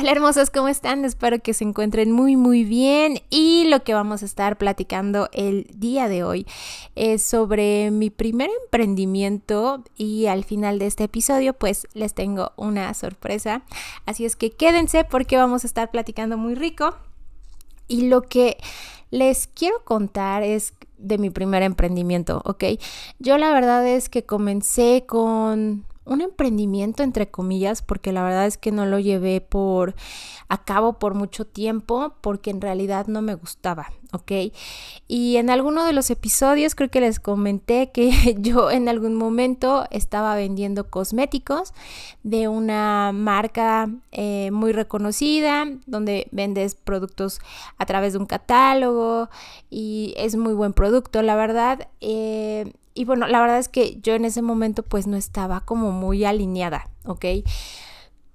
Hola hermosos, ¿cómo están? Espero que se encuentren muy muy bien y lo que vamos a estar platicando el día de hoy es sobre mi primer emprendimiento y al final de este episodio pues les tengo una sorpresa, así es que quédense porque vamos a estar platicando muy rico y lo que les quiero contar es de mi primer emprendimiento, ¿ok? Yo la verdad es que comencé con un emprendimiento entre comillas, porque la verdad es que no lo llevé por a cabo por mucho tiempo, porque en realidad no me gustaba, ¿ok? Y en alguno de los episodios creo que les comenté que yo en algún momento estaba vendiendo cosméticos de una marca eh, muy reconocida, donde vendes productos a través de un catálogo y es muy buen producto, la verdad. Eh, y bueno, la verdad es que yo en ese momento pues no estaba como muy alineada, ¿ok?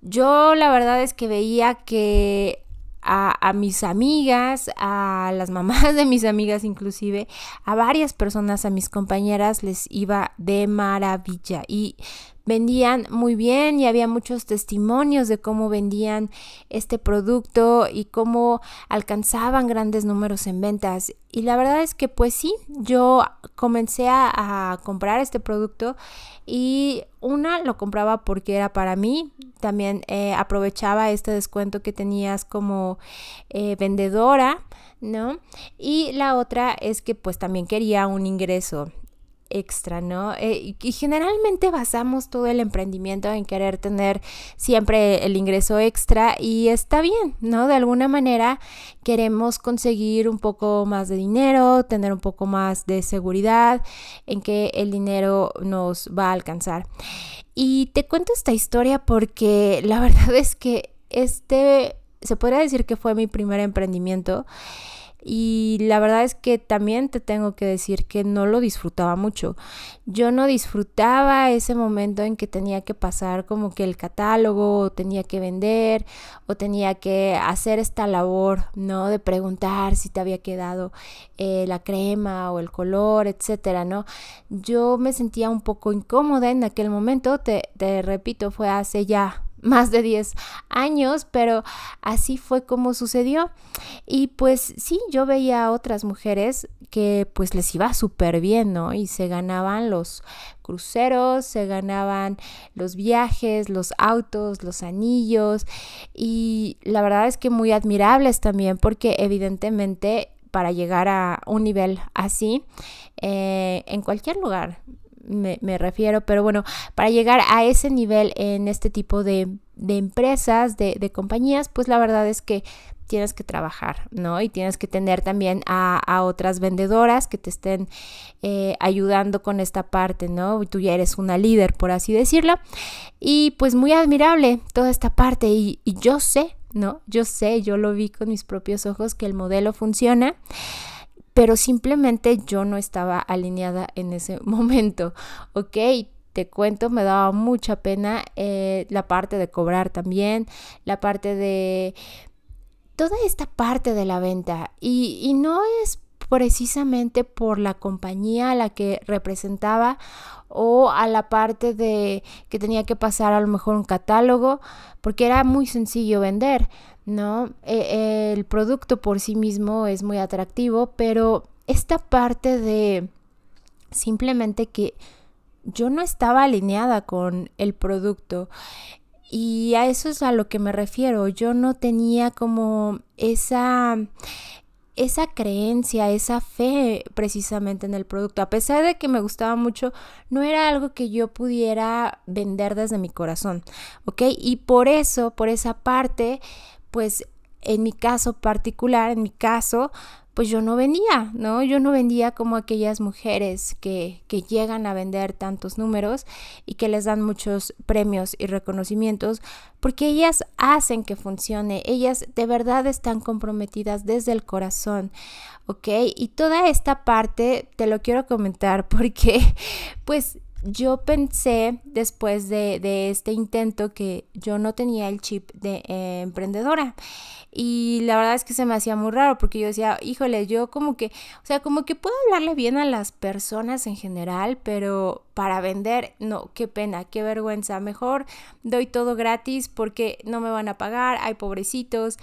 Yo la verdad es que veía que a, a, mis amigas, a las mamás de mis amigas inclusive, a varias personas, a mis compañeras les iba de maravilla y vendían muy bien y había muchos testimonios de cómo vendían este producto y cómo alcanzaban grandes números en ventas. Y la verdad es que pues sí, yo comencé a, comprar este producto y una lo compraba porque era para mí, también eh, aprovechaba este descuento que tenías como eh, vendedora, ¿no? Y la otra es que pues también quería un ingreso extra, ¿no? Eh, y generalmente basamos todo el emprendimiento en querer tener siempre el ingreso extra y está bien, ¿no? De alguna manera queremos conseguir un poco más de dinero, tener un poco más de seguridad en que el dinero nos va a alcanzar. Y te cuento esta historia porque la verdad es que este, se podría decir que fue mi primer emprendimiento. Y la verdad es que también te tengo que decir que no lo disfrutaba mucho. Yo no disfrutaba ese momento en que tenía que pasar como que el catálogo, o tenía que vender, o tenía que hacer esta labor, ¿no? De preguntar si te había quedado eh, la crema o el color, etcétera, ¿no? Yo me sentía un poco incómoda en aquel momento, te, te repito, fue hace ya más de 10 años, pero así fue como sucedió. Y pues sí, yo veía a otras mujeres que pues les iba súper bien, ¿no? Y se ganaban los cruceros, se ganaban los viajes, los autos, los anillos y la verdad es que muy admirables también porque evidentemente para llegar a un nivel así eh, en cualquier lugar me, refiero, pero bueno, para llegar a ese nivel en este tipo de, empresas, de, compañías, pues la verdad es que tienes que trabajar, ¿no? Y tienes que tener también a, otras vendedoras que te estén eh, ayudando con esta parte, ¿no? Y tú ya eres una líder, por así decirlo. Y pues muy admirable toda esta parte y yo sé, ¿no? Yo sé, yo lo vi con mis propios ojos que el modelo funciona pero simplemente yo no estaba alineada en ese momento, ¿ok? Te cuento, me daba mucha pena eh, la parte de cobrar también, la parte de toda esta parte de la venta. Y, y no es precisamente por la compañía a la que representaba o a la parte de que tenía que pasar a lo mejor un catálogo, porque era muy sencillo vender. ¿No? E, el producto por sí mismo es muy atractivo, pero esta parte de simplemente que yo no estaba alineada con el producto y a eso es a lo que me refiero. Yo no tenía como esa esa creencia, esa fe precisamente en el producto. A pesar de que me gustaba mucho, no era algo que yo pudiera vender desde mi corazón, ¿ok? Y por eso, por esa parte, pues en mi caso particular, en mi caso, pues yo no vendía, ¿no? Yo no vendía como aquellas mujeres que, que, llegan a vender tantos números y que les dan muchos premios y reconocimientos, porque ellas hacen que funcione, ellas de verdad están comprometidas desde el corazón, ¿ok? Y toda esta parte te lo quiero comentar porque, pues, yo pensé después de, este intento que yo no tenía el chip de eh, emprendedora y la verdad es que se me hacía muy raro porque yo decía, híjole, yo como que, o sea, como que puedo hablarle bien a las personas en general, pero para vender, no, qué pena, qué vergüenza. Mejor doy todo gratis porque no me van a pagar, hay pobrecitos,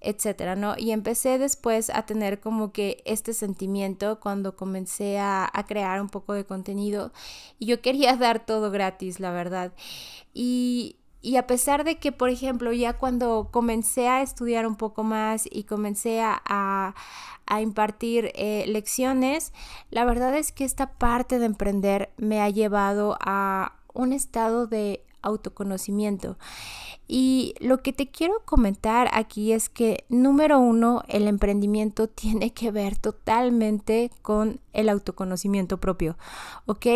etcétera, ¿no? Y empecé después a tener como que este sentimiento cuando comencé a, crear un poco de contenido y yo quería dar todo gratis, la verdad. Y y a pesar de que, por ejemplo, ya cuando comencé a estudiar un poco más y comencé a, impartir eh, lecciones, la verdad es que esta parte de emprender me ha llevado a un estado de autoconocimiento. Y lo que te quiero comentar aquí es que, número uno, el emprendimiento tiene que ver totalmente con el autoconocimiento propio, ¿ok?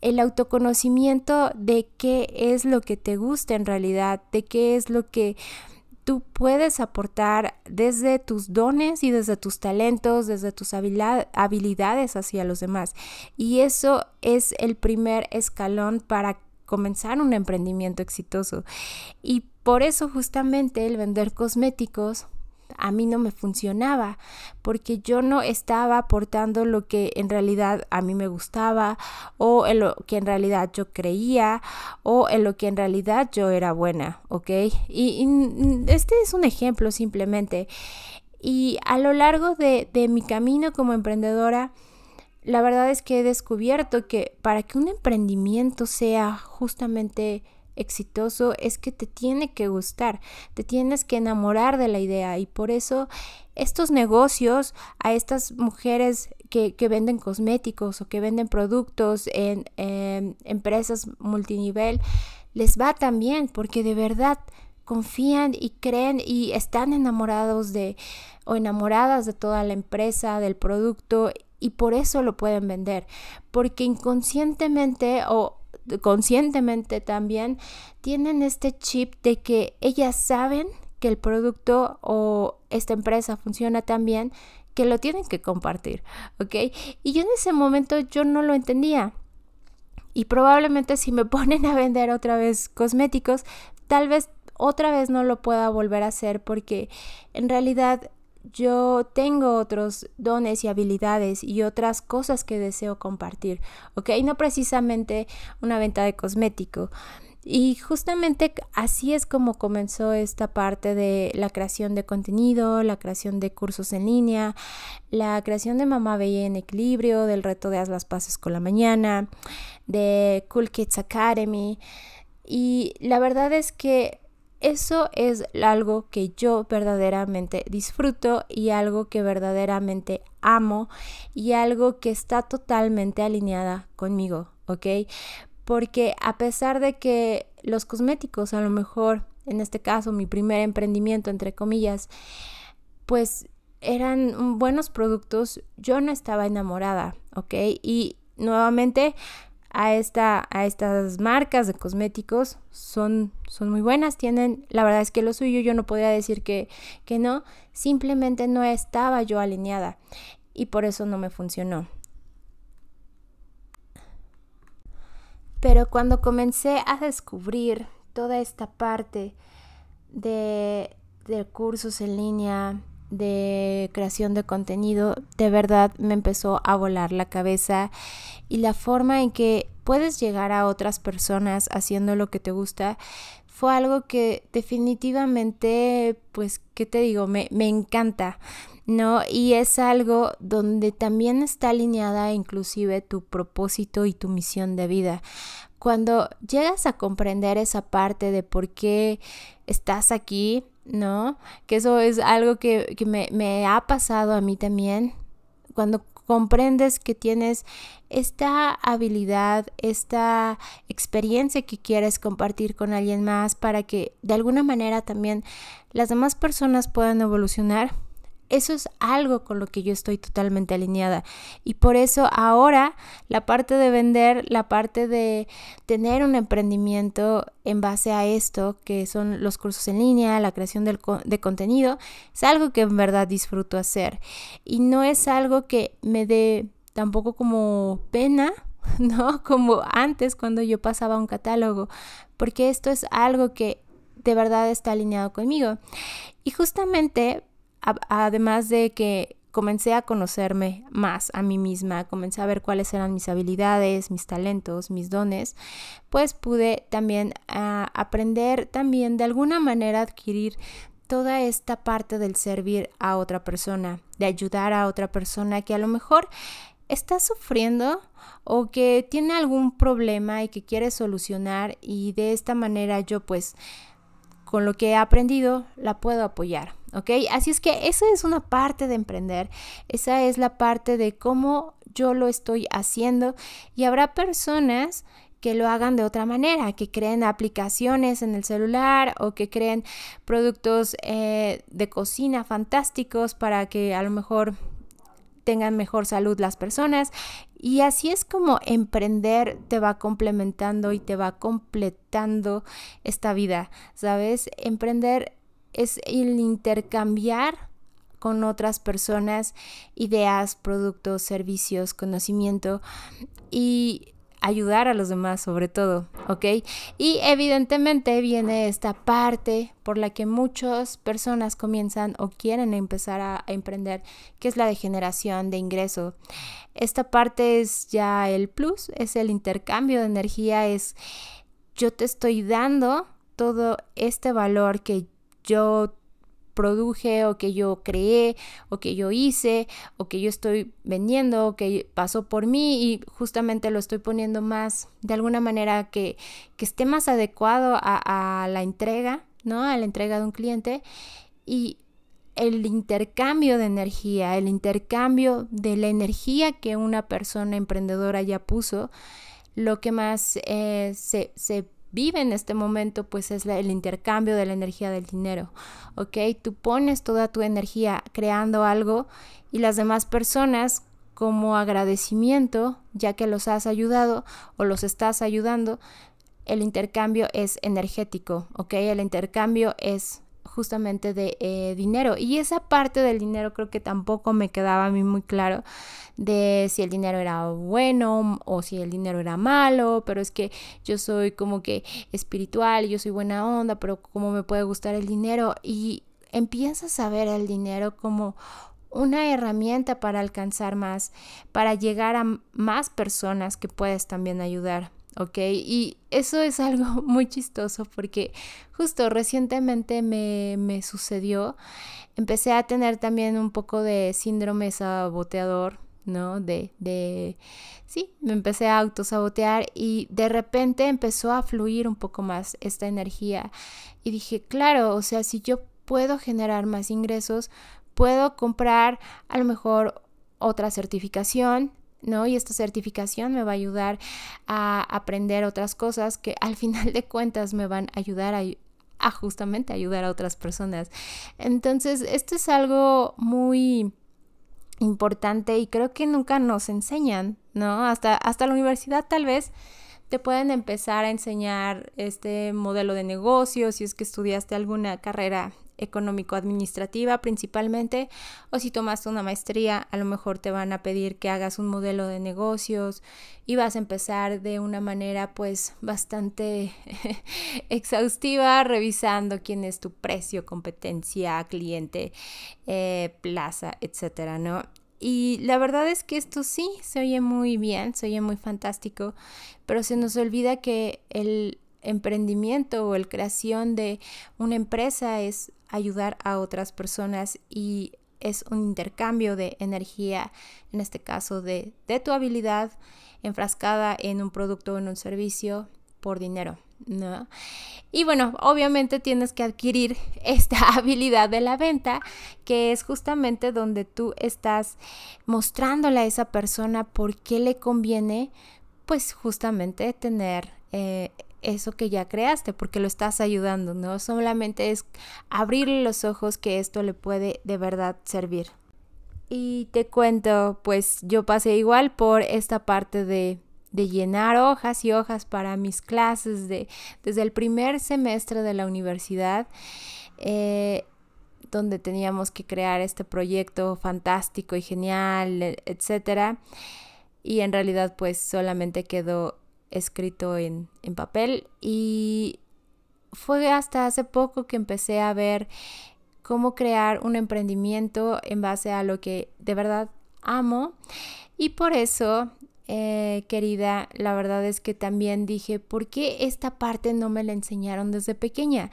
El autoconocimiento de qué es lo que te gusta en realidad, de qué es lo que tú puedes aportar desde tus dones y desde tus talentos, desde tus habilidades hacia los demás. Y eso es el primer escalón para comenzar un emprendimiento exitoso. Y por eso justamente el vender cosméticos a mí no me funcionaba porque yo no estaba aportando lo que en realidad a mí me gustaba o en lo que en realidad yo creía o en lo que en realidad yo era buena, ¿ok? Y, este es un ejemplo simplemente. Y a lo largo de, de mi camino como emprendedora, la verdad es que he descubierto que para que un emprendimiento sea justamente exitoso es que te tiene que gustar, te tienes que enamorar de la idea. Y por eso estos negocios a estas mujeres que, venden cosméticos o que venden productos en, en empresas multinivel les va también porque de verdad confían y creen y están enamorados de o enamoradas de toda la empresa, del producto y por eso lo pueden vender, porque inconscientemente o conscientemente también tienen este chip de que ellas saben que el producto o esta empresa funciona tan bien que lo tienen que compartir, ¿ok? Y yo en ese momento yo no lo entendía. Y probablemente si me ponen a vender otra vez cosméticos, tal vez otra vez no lo pueda volver a hacer porque en realidad yo tengo otros dones y habilidades y otras cosas que deseo compartir, ¿ok? No precisamente una venta de cosmético. Y justamente así es como comenzó esta parte de la creación de contenido, la creación de cursos en línea, la creación de Mamá Bella en Equilibrio, del reto de Haz las Paces con la Mañana, de Cool Kids Academy. Y la verdad es que eso es algo que yo verdaderamente disfruto y algo que verdaderamente amo y algo que está totalmente alineada conmigo, ¿ok? Porque a pesar de que los cosméticos, a lo mejor, en este caso, mi primer emprendimiento, entre comillas, pues eran buenos productos, yo no estaba enamorada, ¿ok? Y nuevamente a, esta, a estas marcas de cosméticos son, son muy buenas, tienen, la verdad es que lo suyo yo no podía decir que, que no, simplemente no estaba yo alineada y por eso no me funcionó. Pero cuando comencé a descubrir toda esta parte de, de cursos en línea, de creación de contenido, de verdad me empezó a volar la cabeza y la forma en que puedes llegar a otras personas haciendo lo que te gusta fue algo que definitivamente, pues, ¿qué te digo? Me, me encanta, ¿no? Y es algo donde también está alineada inclusive tu propósito y tu misión de vida. Cuando llegas a comprender esa parte de por qué estás aquí, ¿no? Que eso es algo que, me, me ha pasado a mí también. Cuando comprendes que tienes esta habilidad, esta experiencia que quieres compartir con alguien más para que de alguna manera también las demás personas puedan evolucionar, eso es algo con lo que yo estoy totalmente alineada. Y por eso ahora la parte de vender, la parte de tener un emprendimiento en base a esto, que son los cursos en línea, la creación de contenido, es algo que en verdad disfruto hacer. Y no es algo que me dé tampoco como pena, ¿no? Como antes cuando yo pasaba un catálogo, porque esto es algo que de verdad está alineado conmigo. Y justamente además de que comencé a conocerme más a mí misma, comencé a ver cuáles eran mis habilidades, mis talentos, mis dones, pues pude también ah, aprender también de alguna manera adquirir toda esta parte del servir a otra persona, de ayudar a otra persona que a lo mejor está sufriendo o que tiene algún problema y que quiere solucionar y de esta manera yo pues con lo que he aprendido la puedo apoyar. ¿Ok? Así es que esa es una parte de emprender, esa es la parte de cómo yo lo estoy haciendo y habrá personas que lo hagan de otra manera, que creen aplicaciones en el celular o que creen productos eh, de cocina fantásticos para que a lo mejor tengan mejor salud las personas. Y así es como emprender te va complementando y te va completando esta vida, ¿sabes? Emprender es el intercambiar con otras personas ideas, productos, servicios, conocimiento y ayudar a los demás sobre todo, ¿ok? Y evidentemente viene esta parte por la que muchas personas comienzan o quieren empezar a, emprender, que es la de generación de ingreso. Esta parte es ya el plus, es el intercambio de energía, es yo te estoy dando todo este valor que yo produje o que yo creé o que yo hice o que yo estoy vendiendo o que pasó por mí y justamente lo estoy poniendo más de alguna manera que, que esté más adecuado a, la entrega, ¿no? A la entrega de un cliente y el intercambio de energía, el intercambio de la energía que una persona emprendedora ya puso, lo que más eh, se, se vive en este momento, pues es el intercambio de la energía del dinero, ¿ok? Tú pones toda tu energía creando algo y las demás personas como agradecimiento, ya que los has ayudado o los estás ayudando, el intercambio es energético, ¿ok? El intercambio es justamente de eh, dinero. Y esa parte del dinero creo que tampoco me quedaba a mí muy claro de si el dinero era bueno o si el dinero era malo, pero es que yo soy como que espiritual, yo soy buena onda, pero cómo me puede gustar el dinero y empiezas a ver el dinero como una herramienta para alcanzar más, para llegar a más personas que puedes también ayudar. ¿Ok? Y eso es algo muy chistoso porque justo recientemente me, me sucedió, empecé a tener también un poco de síndrome saboteador, ¿no? De, de, sí, me empecé a autosabotear y de repente empezó a fluir un poco más esta energía y dije, claro, o sea, si yo puedo generar más ingresos, puedo comprar a lo mejor otra certificación, ¿no? Y esta certificación me va a ayudar a aprender otras cosas que al final de cuentas me van a ayudar a, justamente ayudar a otras personas. Entonces, esto es algo muy importante y creo que nunca nos enseñan, ¿no? Hasta, hasta la universidad tal vez te pueden empezar a enseñar este modelo de negocio, si es que estudiaste alguna carrera económico-administrativa principalmente, o si tomaste una maestría, a lo mejor te van a pedir que hagas un modelo de negocios y vas a empezar de una manera pues bastante exhaustiva, revisando quién es tu precio, competencia, cliente, eh, plaza, etcétera, ¿no? Y la verdad es que esto sí se oye muy bien, se oye muy fantástico, pero se nos olvida que el emprendimiento o el creación de una empresa es ayudar a otras personas y es un intercambio de energía, en este caso de, tu habilidad enfrascada en un producto o en un servicio por dinero. ¿no? Y bueno, obviamente tienes que adquirir esta habilidad de la venta, que es justamente donde tú estás mostrándole a esa persona por qué le conviene, pues justamente tener eh, eso que ya creaste, porque lo estás ayudando, ¿no? Solamente es abrirle los ojos que esto le puede de verdad servir. Y te cuento, pues yo pasé igual por esta parte de, de llenar hojas y hojas para mis clases de, desde el primer semestre de la universidad. Eh, donde teníamos que crear este proyecto fantástico y genial, e, etcétera. Y en realidad pues solamente quedó escrito en, en papel. Y fue hasta hace poco que empecé a ver cómo crear un emprendimiento en base a lo que de verdad amo. Y por eso eh, querida, la verdad es que también dije, ¿por qué esta parte no me la enseñaron desde pequeña?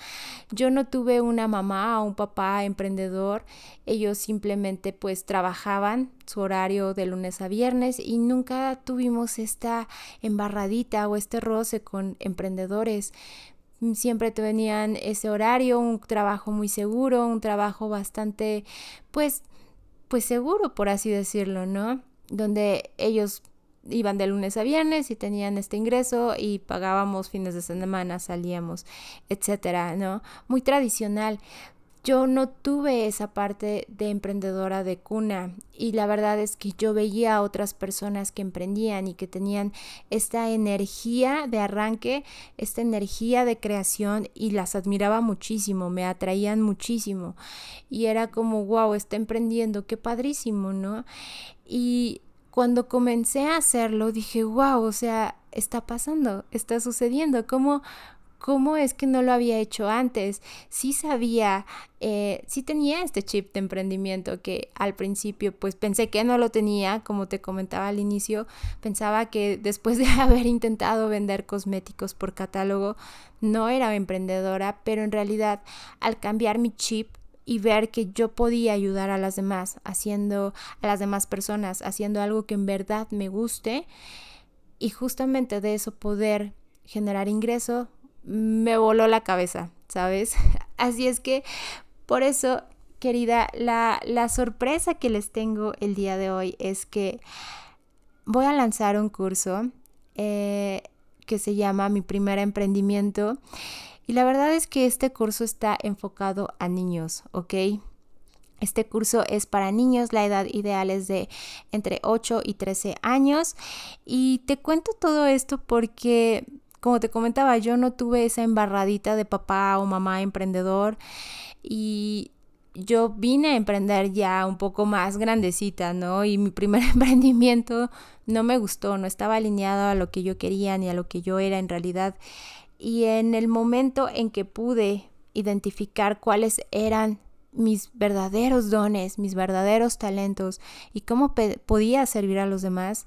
Yo no tuve una mamá o un papá emprendedor, ellos simplemente pues trabajaban su horario de lunes a viernes y nunca tuvimos esta embarradita o este roce con emprendedores siempre tenían ese horario, un trabajo muy seguro, un trabajo bastante, pues, pues seguro, por así decirlo, ¿no? Donde ellos iban de lunes a viernes y tenían este ingreso y pagábamos fines de semana, salíamos, etcétera, ¿no? Muy tradicional. Yo no tuve esa parte de emprendedora de cuna y la verdad es que yo veía a otras personas que emprendían y que tenían esta energía de arranque, esta energía de creación y las admiraba muchísimo, me atraían muchísimo y era como, wow, está emprendiendo, qué padrísimo, ¿no? Y cuando comencé a hacerlo, dije, wow, o sea, está pasando, está sucediendo, ¿cómo, cómo es que no lo había hecho antes? Sí sabía, eh, sí tenía este chip de emprendimiento que al principio pues pensé que no lo tenía, como te comentaba al inicio, pensaba que después de haber intentado vender cosméticos por catálogo, no era emprendedora, pero en realidad al cambiar mi chip y ver que yo podía ayudar a las demás, haciendo a las demás personas, haciendo algo que en verdad me guste y justamente de eso poder generar ingreso, me voló la cabeza, ¿sabes? Así es que por eso, querida, la, la sorpresa que les tengo el día de hoy es que voy a lanzar un curso eh, que se llama Mi primer emprendimiento y la verdad es que este curso está enfocado a niños, ¿ok? Este curso es para niños, la edad ideal es de entre 8 y 13 años. Y te cuento todo esto porque, como te comentaba, yo no tuve esa embarradita de papá o mamá emprendedor y yo vine a emprender ya un poco más grandecita, ¿no? Y mi primer emprendimiento no me gustó, no estaba alineado a lo que yo quería ni a lo que yo era en realidad. Y en el momento en que pude identificar cuáles eran mis verdaderos dones, mis verdaderos talentos y cómo podía servir a los demás,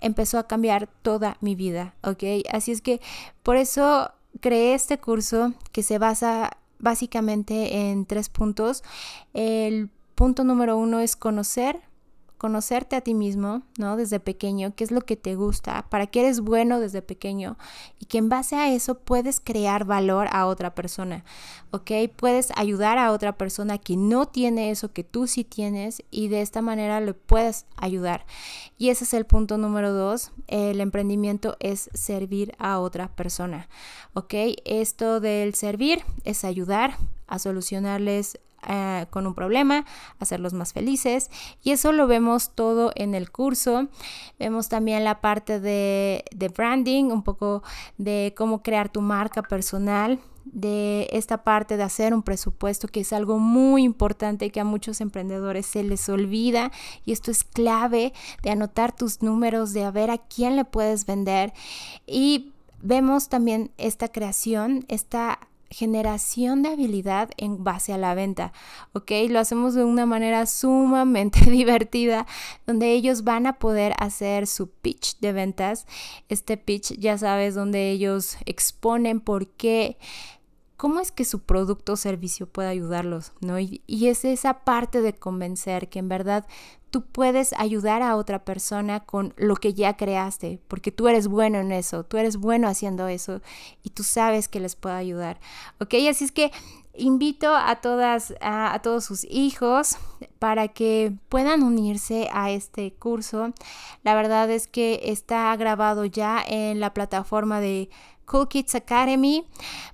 empezó a cambiar toda mi vida, ¿ok? Así es que por eso creé este curso que se basa básicamente en tres puntos. El punto número uno es conocer conocerte a ti mismo, ¿no? Desde pequeño, qué es lo que te gusta, para qué eres bueno desde pequeño y que en base a eso puedes crear valor a otra persona, ¿ok? Puedes ayudar a otra persona que no tiene eso que tú sí tienes y de esta manera le puedes ayudar. Y ese es el punto número dos, el emprendimiento es servir a otra persona, ¿ok? Esto del servir es ayudar a solucionarles eh, con un problema, hacerlos más felices. Y eso lo vemos todo en el curso. Vemos también la parte de, branding, un poco de cómo crear tu marca personal de esta parte de hacer un presupuesto, que es algo muy importante que a muchos emprendedores se les olvida y esto es clave de anotar tus números, de ver a quién le puedes vender y vemos también esta creación, esta generación de habilidad en base a la venta, ¿ok? Lo hacemos de una manera sumamente divertida, donde ellos van a poder hacer su pitch de ventas. Este pitch, ya sabes, donde ellos exponen por qué cómo es que su producto o servicio puede ayudarlos, ¿no? Y, es esa parte de convencer que en verdad tú puedes ayudar a otra persona con lo que ya creaste, porque tú eres bueno en eso, tú eres bueno haciendo eso y tú sabes que les puede ayudar. ¿Ok? Así es que invito a todas, a, todos sus hijos para que puedan unirse a este curso. La verdad es que está grabado ya en la plataforma de Cool Kids Academy.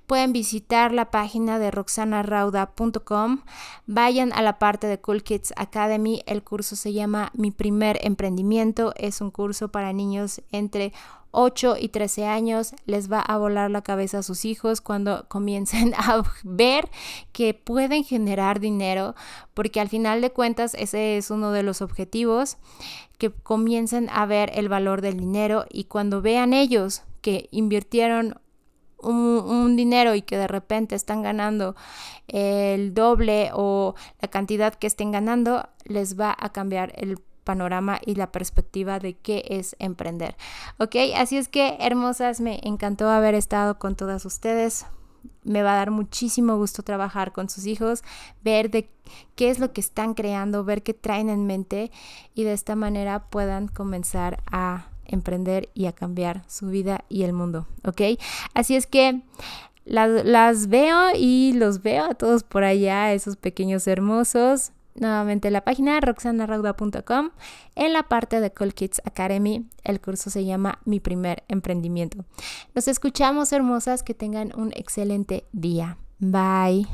Pueden visitar la página de roxanarauda.com. Vayan a la parte de Cool Kids Academy. El curso se llama Mi primer emprendimiento. Es un curso para niños entre 8 y 13 años les va a volar la cabeza a sus hijos cuando comiencen a ver que pueden generar dinero, porque al final de cuentas ese es uno de los objetivos, que comiencen a ver el valor del dinero y cuando vean ellos que invirtieron un, dinero y que de repente están ganando el doble o la cantidad que estén ganando, les va a cambiar el panorama y la perspectiva de qué es emprender. Ok, así es que hermosas, me encantó haber estado con todas ustedes. Me va a dar muchísimo gusto trabajar con sus hijos, ver de qué es lo que están creando, ver qué traen en mente y de esta manera puedan comenzar a emprender y a cambiar su vida y el mundo, ¿ok? Así es que las, las veo y los veo a todos por allá, esos pequeños hermosos nuevamente la página roxanarauda.com. En la parte de Cool Kids Academy, el curso se llama Mi primer emprendimiento. Nos escuchamos hermosas, que tengan un excelente día. Bye.